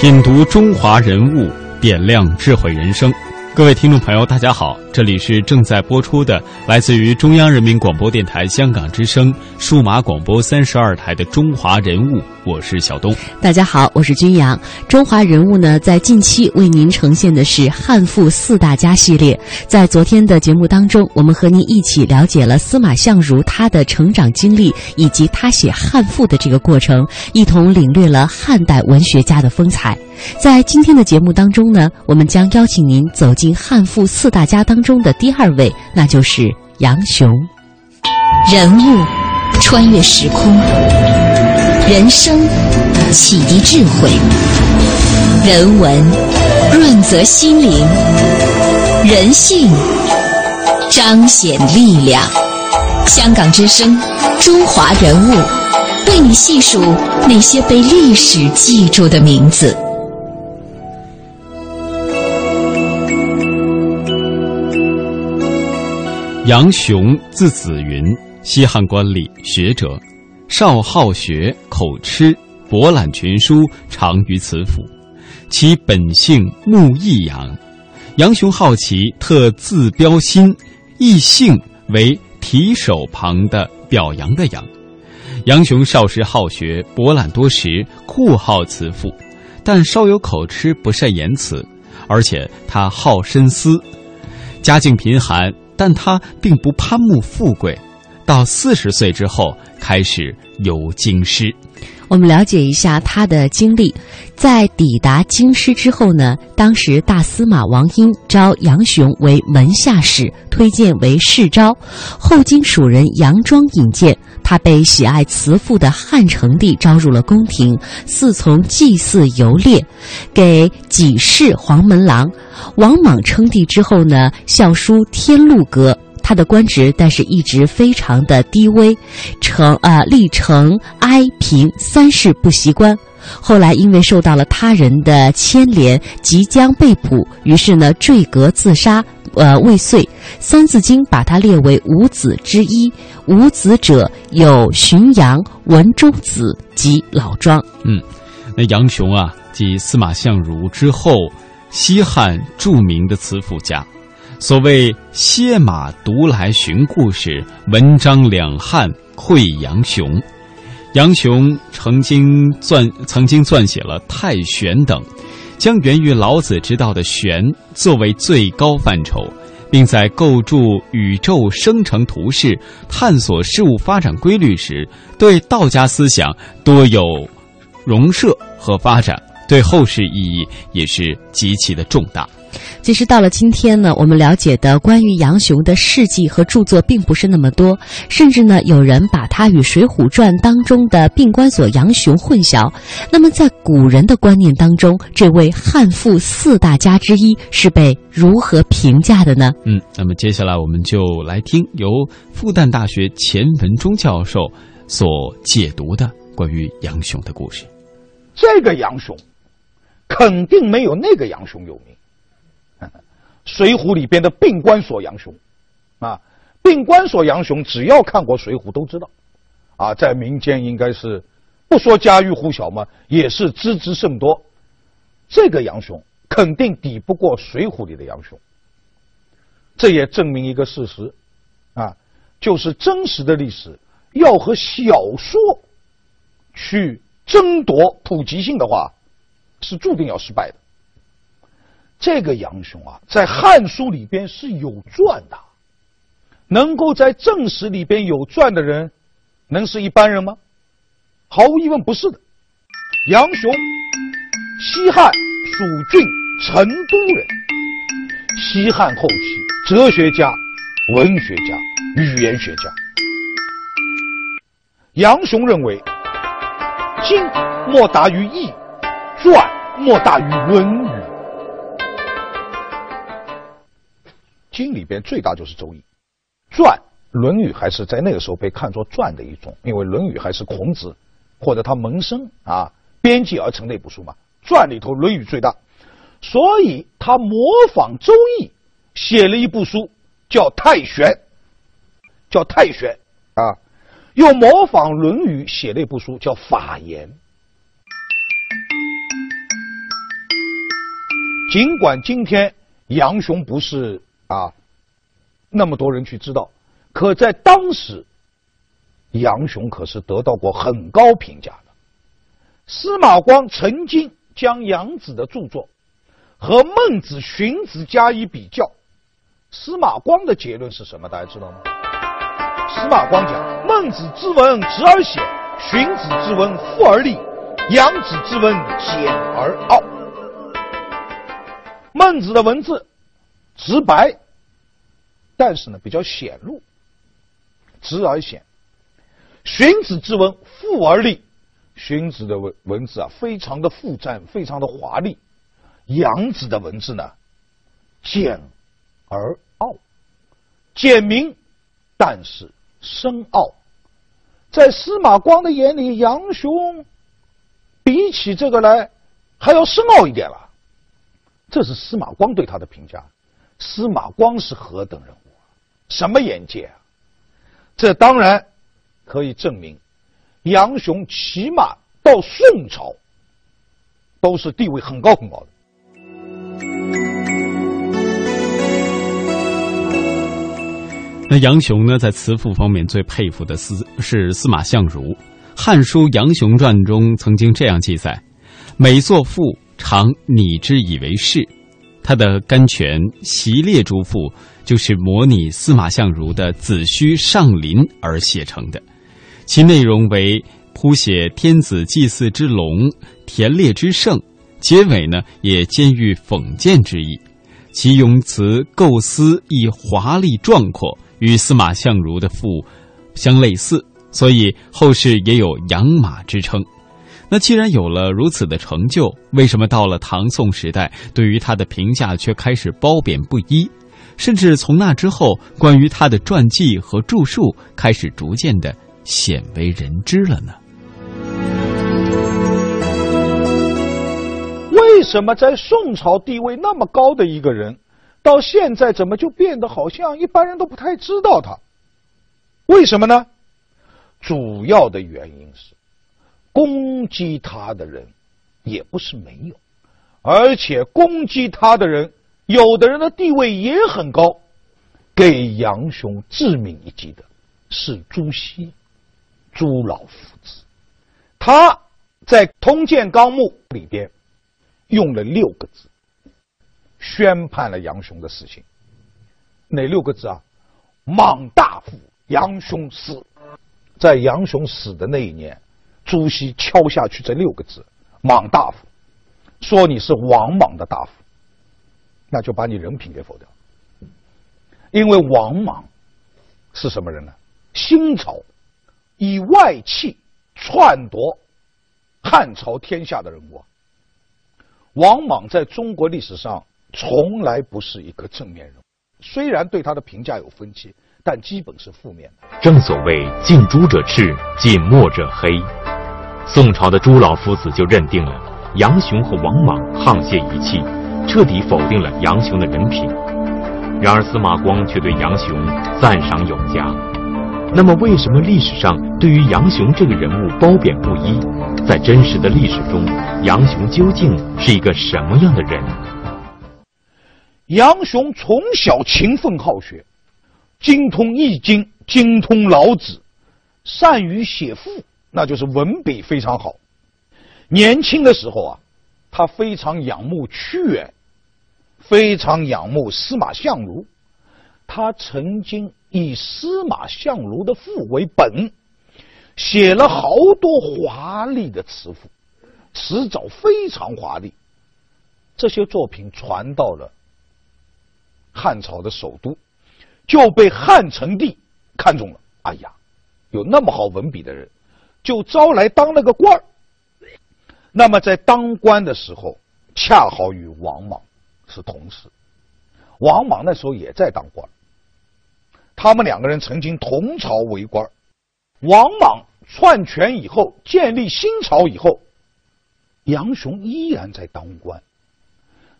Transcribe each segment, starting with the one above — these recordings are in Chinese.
品读中华人物，点亮智慧人生。各位听众朋友，大家好，这里是正在播出的，来自于中央人民广播电台香港之声数码广播三十二台的《中华人物》，我是小东。大家好，我是君阳。中华人物呢，在近期为您呈现的是汉赋四大家系列。在昨天的节目当中，我们和您一起了解了司马相如他的成长经历，以及他写汉赋的这个过程，一同领略了汉代文学家的风采。在今天的节目当中呢，我们将邀请您走进汉赋四大家当中的第二位，那就是杨雄。人物穿越时空，人生启迪智慧，人文润泽心灵，人性彰显力量。香港之声，中华人物，为你细数那些被历史记住的名字。杨雄，字子云，西汉官吏、学者，少好学，口吃，博览群书，长于辞赋。其本性慕异养，杨雄好奇，特自标新，异姓为提手旁的表扬的扬。杨雄少时好学，博览多识，酷好辞赋，但稍有口吃，不善言辞，而且他好深思，家境贫寒。但他并不攀慕富贵，到四十岁之后开始游京师。我们了解一下他的经历，在抵达京师之后呢，当时大司马王英招杨雄为门下使，推荐为世招，后经蜀人杨庄引荐，他被喜爱辞赋的汉成帝招入了宫廷，侍从祭祀游猎，给给事黄门郎。王莽称帝之后呢，校书天禄阁，他的官职但是一直非常的低微，成啊历城哀平三世不习官。后来因为受到了他人的牵连，即将被捕，于是呢坠阁自杀，呃未遂。《三字经》把他列为五子之一，五子者有荀扬、文中子及老庄。嗯，那杨雄啊，继司马相如之后。西汉著名的词赋家，所谓“歇马独来寻故事，文章两汉会杨雄”。杨雄曾经撰曾经撰写了《太玄》等，将源于老子之道的“玄”作为最高范畴，并在构筑宇宙生成图式、探索事物发展规律时，对道家思想多有融摄和发展。对后世意义也是极其的重大。其实到了今天呢，我们了解的关于杨雄的事迹和著作并不是那么多，甚至呢，有人把他与《水浒传》当中的病关索杨雄混淆。那么，在古人的观念当中，这位汉赋四大家之一是被如何评价的呢？嗯，那么接下来我们就来听由复旦大学钱文忠教授所解读的关于杨雄的故事。这个杨雄。肯定没有那个杨雄有名，《水浒》里边的病关索杨雄，啊，病关索杨雄，只要看过《水浒》都知道，啊，在民间应该是不说家喻户晓嘛，也是知之甚多。这个杨雄肯定抵不过《水浒》里的杨雄，这也证明一个事实，啊，就是真实的历史要和小说去争夺普及性的话。是注定要失败的。这个杨雄啊，在《汉书》里边是有传的，能够在正史里边有传的人，能是一般人吗？毫无疑问不是的。杨雄，西汉蜀郡成都人，西汉后期哲学家、文学家、语言学家。杨雄认为，经莫大于易，传莫大于《论语》。经里边最大就是《周易》，传《论语》还是在那个时候被看作传的一种，因为《论语》还是孔子或者他门生啊编辑而成的一部书嘛。传里头《论语》最大，所以他模仿《周易》写了一部书，叫《太玄》，叫《太玄》啊，又模仿《论语》写了一部书，叫《法言》。尽管今天杨雄不是啊那么多人去知道，可在当时，杨雄可是得到过很高评价的。司马光曾经将杨子的著作和孟子、荀子加以比较，司马光的结论是什么？大家知道吗？司马光讲：孟子之文直而显，荀子之文富而立，杨子之文简而傲。孟子的文字直白，但是呢比较显露，直而显；荀子之文富而立，荀子的文文字啊非常的富赞，非常的华丽；杨子的文字呢简而傲，简明，但是深奥。在司马光的眼里，杨雄比起这个来还要深奥一点了。这是司马光对他的评价。司马光是何等人物？什么眼界啊？这当然可以证明，杨雄起码到宋朝都是地位很高很高的。那杨雄呢，在词赋方面最佩服的司是司马相如，《汉书·杨雄传》中曾经这样记载：“每作赋。”常拟之以为是，他的甘泉习列诸赋就是模拟司马相如的《子虚上林》而写成的，其内容为谱写天子祭祀之隆，田猎之盛，结尾呢也兼喻讽谏之意，其用词构思亦华丽壮阔，与司马相如的赋相类似，所以后世也有养马之称。那既然有了如此的成就，为什么到了唐宋时代，对于他的评价却开始褒贬不一？甚至从那之后，关于他的传记和著述开始逐渐的鲜为人知了呢？为什么在宋朝地位那么高的一个人，到现在怎么就变得好像一般人都不太知道他？为什么呢？主要的原因是。攻击他的人也不是没有，而且攻击他的人，有的人的地位也很高。给杨雄致命一击的是朱熹，朱老夫子。他在《通鉴纲目》里边用了六个字，宣判了杨雄的死刑。哪六个字啊？莽大夫杨雄死。在杨雄死的那一年。朱熹敲下去这六个字：“莽大夫”，说你是王莽的大夫，那就把你人品给否掉。因为王莽是什么人呢？新朝以外戚篡夺汉朝天下的人物。王莽在中国历史上从来不是一个正面人物，虽然对他的评价有分歧，但基本是负面的。正所谓近朱者赤，近墨者黑。宋朝的朱老夫子就认定了杨雄和王莽沆瀣一气，彻底否定了杨雄的人品。然而司马光却对杨雄赞赏有加。那么，为什么历史上对于杨雄这个人物褒贬不一？在真实的历史中，杨雄究竟是一个什么样的人？杨雄从小勤奋好学，精通《易经》，精通《老子》，善于写赋。那就是文笔非常好。年轻的时候啊，他非常仰慕屈原，非常仰慕司马相如。他曾经以司马相如的赋为本，写了好多华丽的词赋，词藻非常华丽。这些作品传到了汉朝的首都，就被汉成帝看中了。哎呀，有那么好文笔的人。就招来当了个官儿，那么在当官的时候，恰好与王莽是同时。王莽那时候也在当官，他们两个人曾经同朝为官。王莽篡权以后，建立新朝以后，杨雄依然在当官，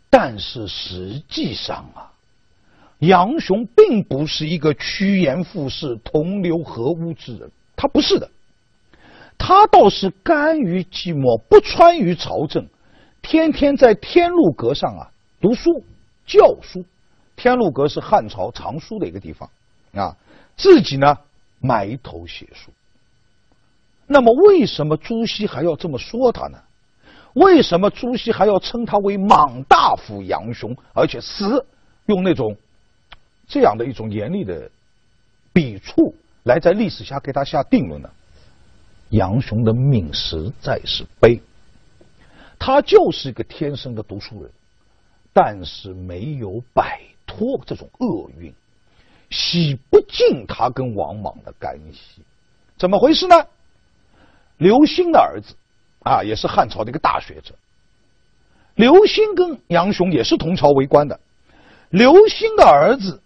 但是实际上啊，杨雄并不是一个趋炎附势、同流合污之人，他不是的。他倒是甘于寂寞，不穿于朝政，天天在天禄阁上啊读书教书。天禄阁是汉朝藏书的一个地方啊，自己呢埋头写书。那么为什么朱熹还要这么说他呢？为什么朱熹还要称他为莽大夫杨雄，而且死用那种这样的一种严厉的笔触来在历史下给他下定论呢？杨雄的命实在是悲，他就是一个天生的读书人，但是没有摆脱这种厄运，洗不尽他跟王莽的干系。怎么回事呢？刘歆的儿子啊，也是汉朝的一个大学者。刘歆跟杨雄也是同朝为官的。刘歆的儿子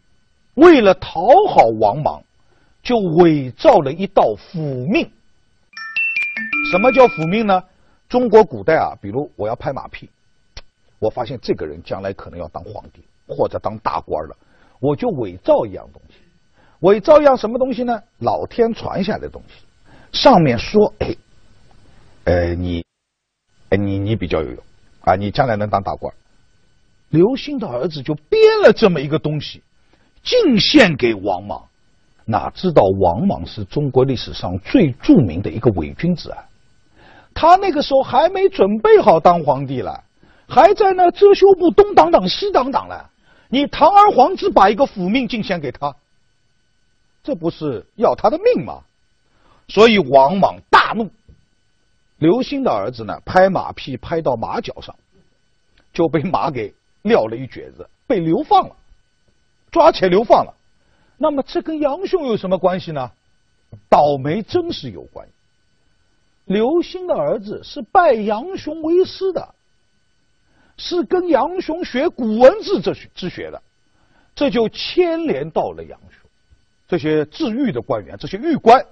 为了讨好王莽，就伪造了一道府命。什么叫辅命呢？中国古代啊，比如我要拍马屁，我发现这个人将来可能要当皇帝或者当大官了，我就伪造一样东西。伪造一样什么东西呢？老天传下来的东西，上面说：“哎，呃，你，哎，你你比较有用啊，你将来能当大官。”刘歆的儿子就编了这么一个东西，进献给王莽。哪知道王莽是中国历史上最著名的一个伪君子啊！他那个时候还没准备好当皇帝了，还在那遮羞布东挡挡西挡挡了。你堂而皇之把一个府命进献给他，这不是要他的命吗？所以王莽大怒。刘歆的儿子呢，拍马屁拍到马脚上，就被马给撂了一蹶子，被流放了，抓起来流放了。那么这跟杨雄有什么关系呢？倒霉真是有关系。刘歆的儿子是拜杨雄为师的，是跟杨雄学古文字这之学的，这就牵连到了杨雄。这些治狱的官员，这些狱官，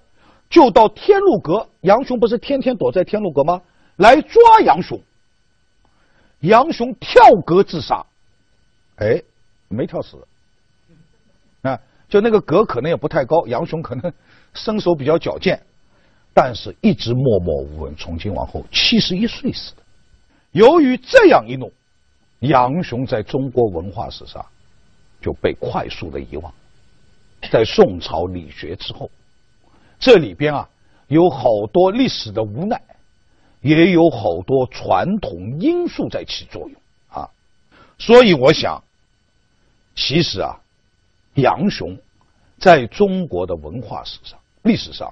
就到天禄阁。杨雄不是天天躲在天禄阁吗？来抓杨雄。杨雄跳阁自杀，哎，没跳死。啊。就那个阁可能也不太高，杨雄可能身手比较矫健，但是一直默默无闻，从今往后七十一岁死的。由于这样一弄，杨雄在中国文化史上就被快速的遗忘。在宋朝理学之后，这里边啊有好多历史的无奈，也有好多传统因素在起作用啊。所以我想，其实啊。杨雄在中国的文化史上、历史上，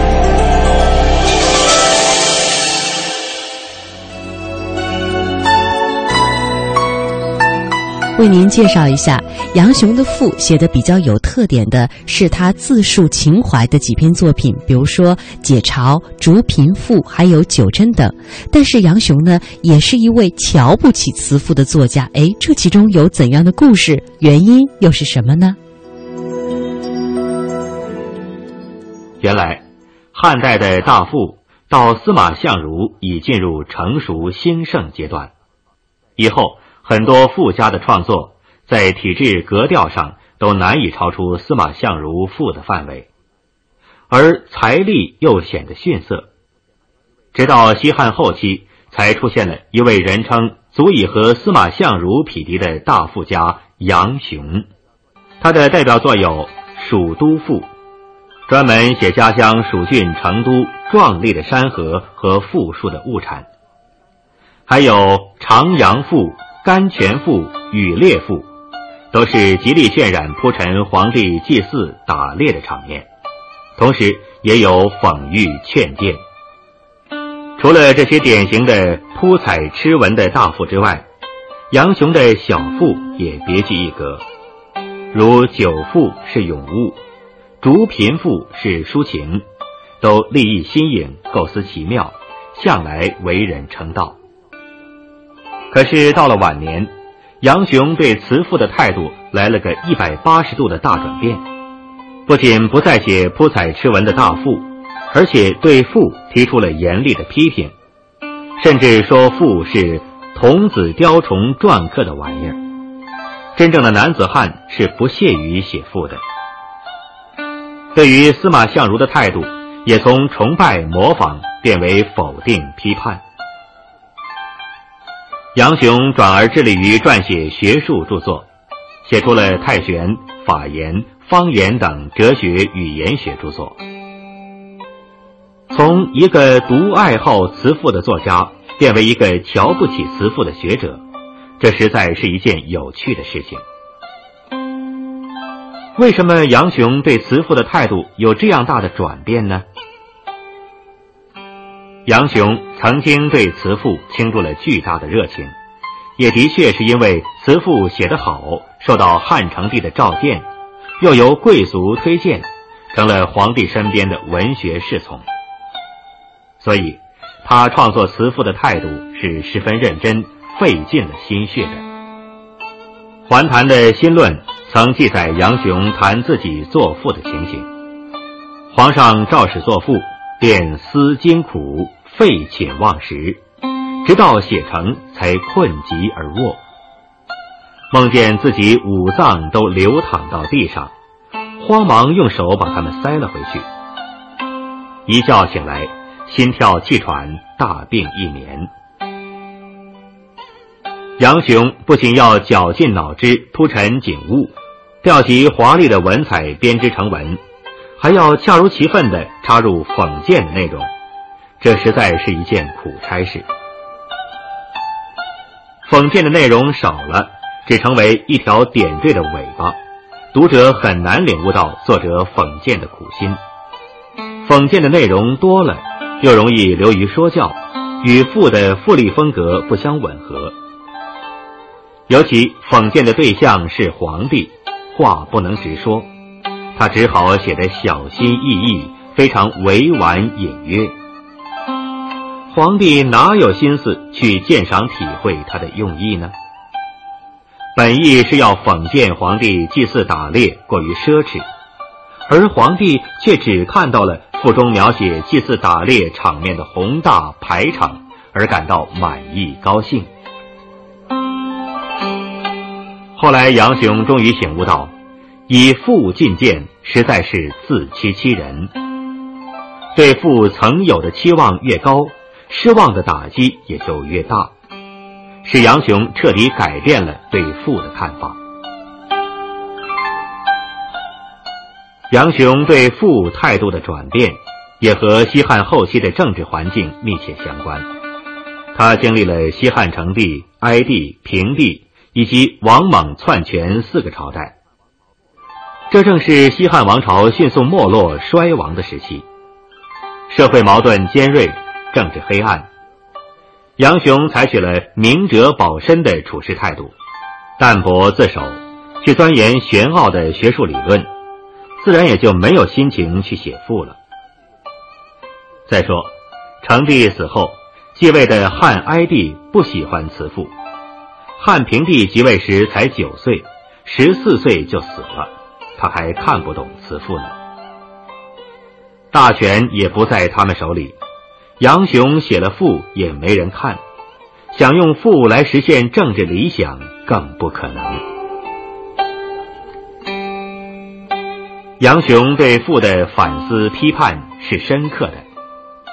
为您介绍一下杨雄的赋，写的比较有特点的是他自述情怀的几篇作品，比如说《解嘲》《逐贫赋》还有《九真》等。但是杨雄呢，也是一位瞧不起词赋的作家。哎，这其中有怎样的故事？原因又是什么呢？原来，汉代的大赋到司马相如已进入成熟兴盛阶段，以后。很多富家的创作，在体制格调上都难以超出司马相如赋的范围，而财力又显得逊色。直到西汉后期，才出现了一位人称足以和司马相如匹敌的大富家杨雄。他的代表作有《蜀都赋》，专门写家乡蜀郡成都壮丽的山河和富庶的物产；还有《长阳赋》。甘泉赋、羽猎赋，都是极力渲染铺陈皇帝祭祀打猎的场面，同时也有讽喻劝谏。除了这些典型的铺彩螭文的大赋之外，杨雄的小赋也别具一格，如九赋是咏物，竹贫赋是抒情，都立意新颖，构思奇妙，向来为人称道。可是到了晚年，杨雄对词赋的态度来了个一百八十度的大转变，不仅不再写铺彩螭文的大赋。而且对赋提出了严厉的批评，甚至说赋是童子雕虫篆刻的玩意儿。真正的男子汉是不屑于写赋的。对于司马相如的态度，也从崇拜模仿变为否定批判。杨雄转而致力于撰写学术著作，写出了《太玄》《法言》《方言》等哲学语言学著作。从一个独爱好词赋的作家，变为一个瞧不起词赋的学者，这实在是一件有趣的事情。为什么杨雄对词赋的态度有这样大的转变呢？杨雄曾经对词赋倾注了巨大的热情，也的确是因为词赋写得好，受到汉成帝的召见，又由贵族推荐，成了皇帝身边的文学侍从。所以，他创作词赋的态度是十分认真、费尽了心血的。《还谈》的新论曾记载杨雄谈自己作赋的情形。皇上诏使作赋，便思艰苦，废寝忘食，直到写成才困极而卧。梦见自己五脏都流淌到地上，慌忙用手把它们塞了回去。一觉醒来。心跳气喘，大病一年。杨雄不仅要绞尽脑汁铺陈景物，调集华丽的文采编织成文，还要恰如其分地插入讽谏的内容，这实在是一件苦差事。讽谏的内容少了，只成为一条点缀的尾巴，读者很难领悟到作者讽谏的苦心。讽谏的内容多了。又容易流于说教，与赋的富丽风格不相吻合。尤其讽谏的对象是皇帝，话不能直说，他只好写得小心翼翼，非常委婉隐约。皇帝哪有心思去鉴赏体会他的用意呢？本意是要讽谏皇帝祭祀打猎过于奢侈，而皇帝却只看到了。赋中描写祭祀打猎场面的宏大排场，而感到满意高兴。后来杨雄终于醒悟到，以父进谏实在是自欺欺人。对父曾有的期望越高，失望的打击也就越大，使杨雄彻底改变了对父的看法。杨雄对父态度的转变，也和西汉后期的政治环境密切相关。他经历了西汉成帝、哀帝、平帝以及王莽篡权四个朝代，这正是西汉王朝迅速没落衰亡的时期，社会矛盾尖锐，政治黑暗。杨雄采取了明哲保身的处事态度，淡泊自守，去钻研玄奥的学术理论。自然也就没有心情去写赋了。再说，成帝死后，继位的汉哀帝不喜欢辞赋。汉平帝即位时才九岁，十四岁就死了，他还看不懂辞赋呢。大权也不在他们手里，杨雄写了赋也没人看，想用赋来实现政治理想更不可能。杨雄对赋的反思批判是深刻的，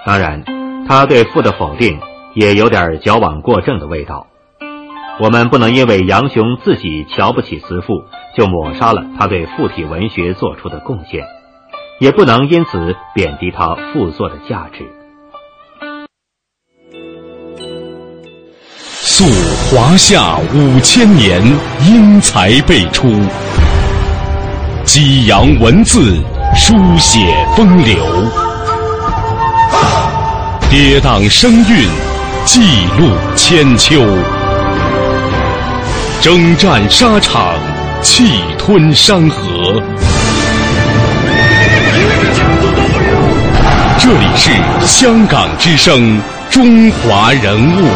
当然，他对赋的否定也有点矫枉过正的味道。我们不能因为杨雄自己瞧不起词赋，就抹杀了他对附体文学做出的贡献，也不能因此贬低他赋作的价值。溯华夏五千年英才辈出，激扬文字，书写风流，跌宕声韵，记录千秋，征战沙场，气吞山河。这里是香港之声，中华人物。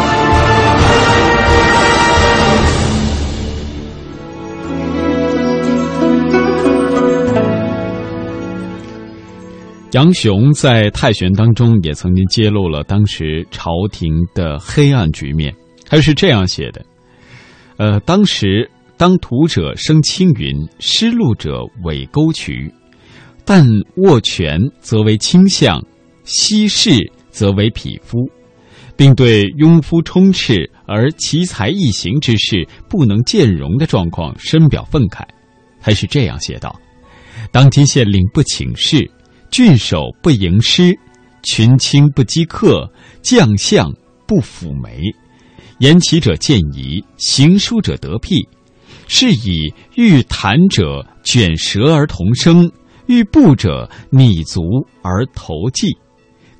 杨雄在泰玄当中也曾经揭露了当时朝廷的黑暗局面，他是这样写的：呃，当时当图者生青云，失路者尾沟渠，但握权则为倾向，稀释则为匹夫，并对庸夫充斥而奇才异行之事不能见容的状况深表愤慨。他是这样写道：当今县令不请示。郡守不迎师，群卿不击客，将相不抚眉，言其者见疑，行书者得辟，是以欲谈者卷舌而同声，欲步者拟足而投迹。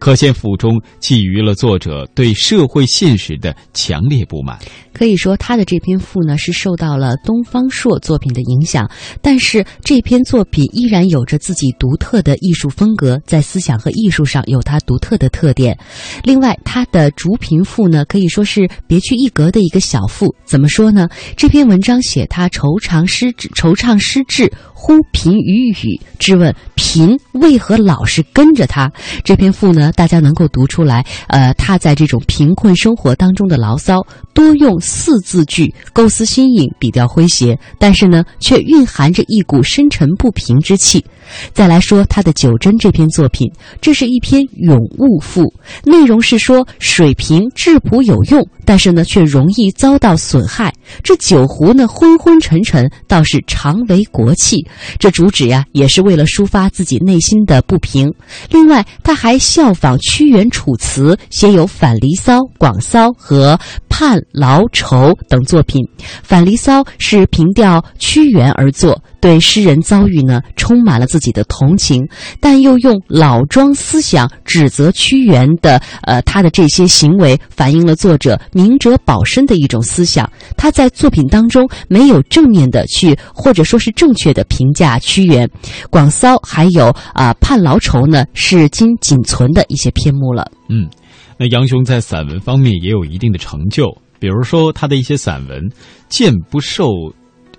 可见府中寄予了作者对社会现实的强烈不满。可以说，他的这篇赋呢是受到了东方朔作品的影响，但是这篇作品依然有着自己独特的艺术风格，在思想和艺术上有它独特的特点。另外，他的《竹贫赋》呢可以说是别具一格的一个小赋。怎么说呢？这篇文章写他惆怅失志，惆怅失志。忽贫于语，质问贫为何老是跟着他？这篇赋呢，大家能够读出来。呃，他在这种贫困生活当中的牢骚，多用四字句，构思新颖，笔调诙谐，但是呢，却蕴含着一股深沉不平之气。再来说他的《九真》这篇作品，这是一篇咏物赋，内容是说水瓶质朴有用，但是呢，却容易遭到损害。这酒壶呢，昏昏沉沉，倒是常为国器。这主旨呀，也是为了抒发自己内心的不平。另外，他还效仿屈原《楚辞》，写有《反离骚》《广骚》和《盼劳愁》等作品。《反离骚》是凭吊屈原而作。对诗人遭遇呢，充满了自己的同情，但又用老庄思想指责屈原的，呃，他的这些行为反映了作者明哲保身的一种思想。他在作品当中没有正面的去，或者说是正确的评价屈原。广骚还有啊盼劳愁呢，是今仅存的一些篇目了。嗯，那杨雄在散文方面也有一定的成就，比如说他的一些散文《剑不受》。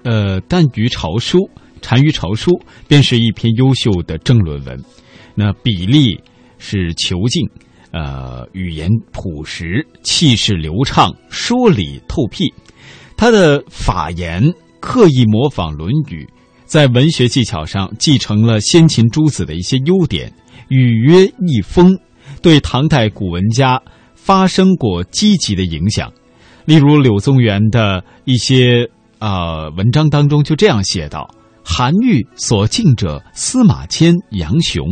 呃，《单于朝书》《单于朝书》便是一篇优秀的政论文，那比例是遒劲，呃，语言朴实，气势流畅，说理透辟。他的法言刻意模仿《论语》，在文学技巧上继承了先秦诸子的一些优点，语约意丰，对唐代古文家发生过积极的影响。例如柳宗元的一些。呃，文章当中就这样写道：“韩愈所敬者司马迁、杨雄。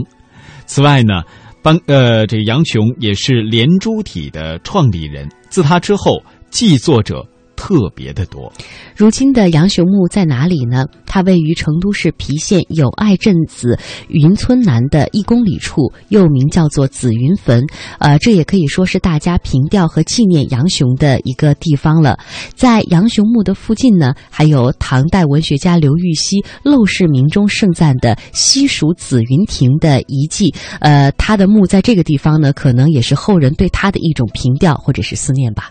此外呢，班呃，这杨雄也是连珠体的创立人。自他之后，继作者。”特别的多。如今的杨雄墓在哪里呢？它位于成都市郫县友爱镇子云村南的一公里处，又名叫做紫云坟。呃，这也可以说是大家凭吊和纪念杨雄的一个地方了。在杨雄墓的附近呢，还有唐代文学家刘禹锡《陋室铭》中盛赞的西蜀紫云亭的遗迹。呃，他的墓在这个地方呢，可能也是后人对他的一种凭吊或者是思念吧。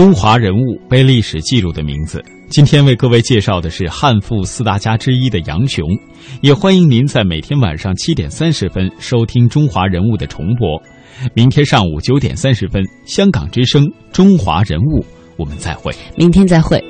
中华人物被历史记录的名字，今天为各位介绍的是汉赋四大家之一的杨雄，也欢迎您在每天晚上七点三十分收听《中华人物》的重播。明天上午九点三十分，香港之声《中华人物》，我们再会。明天再会。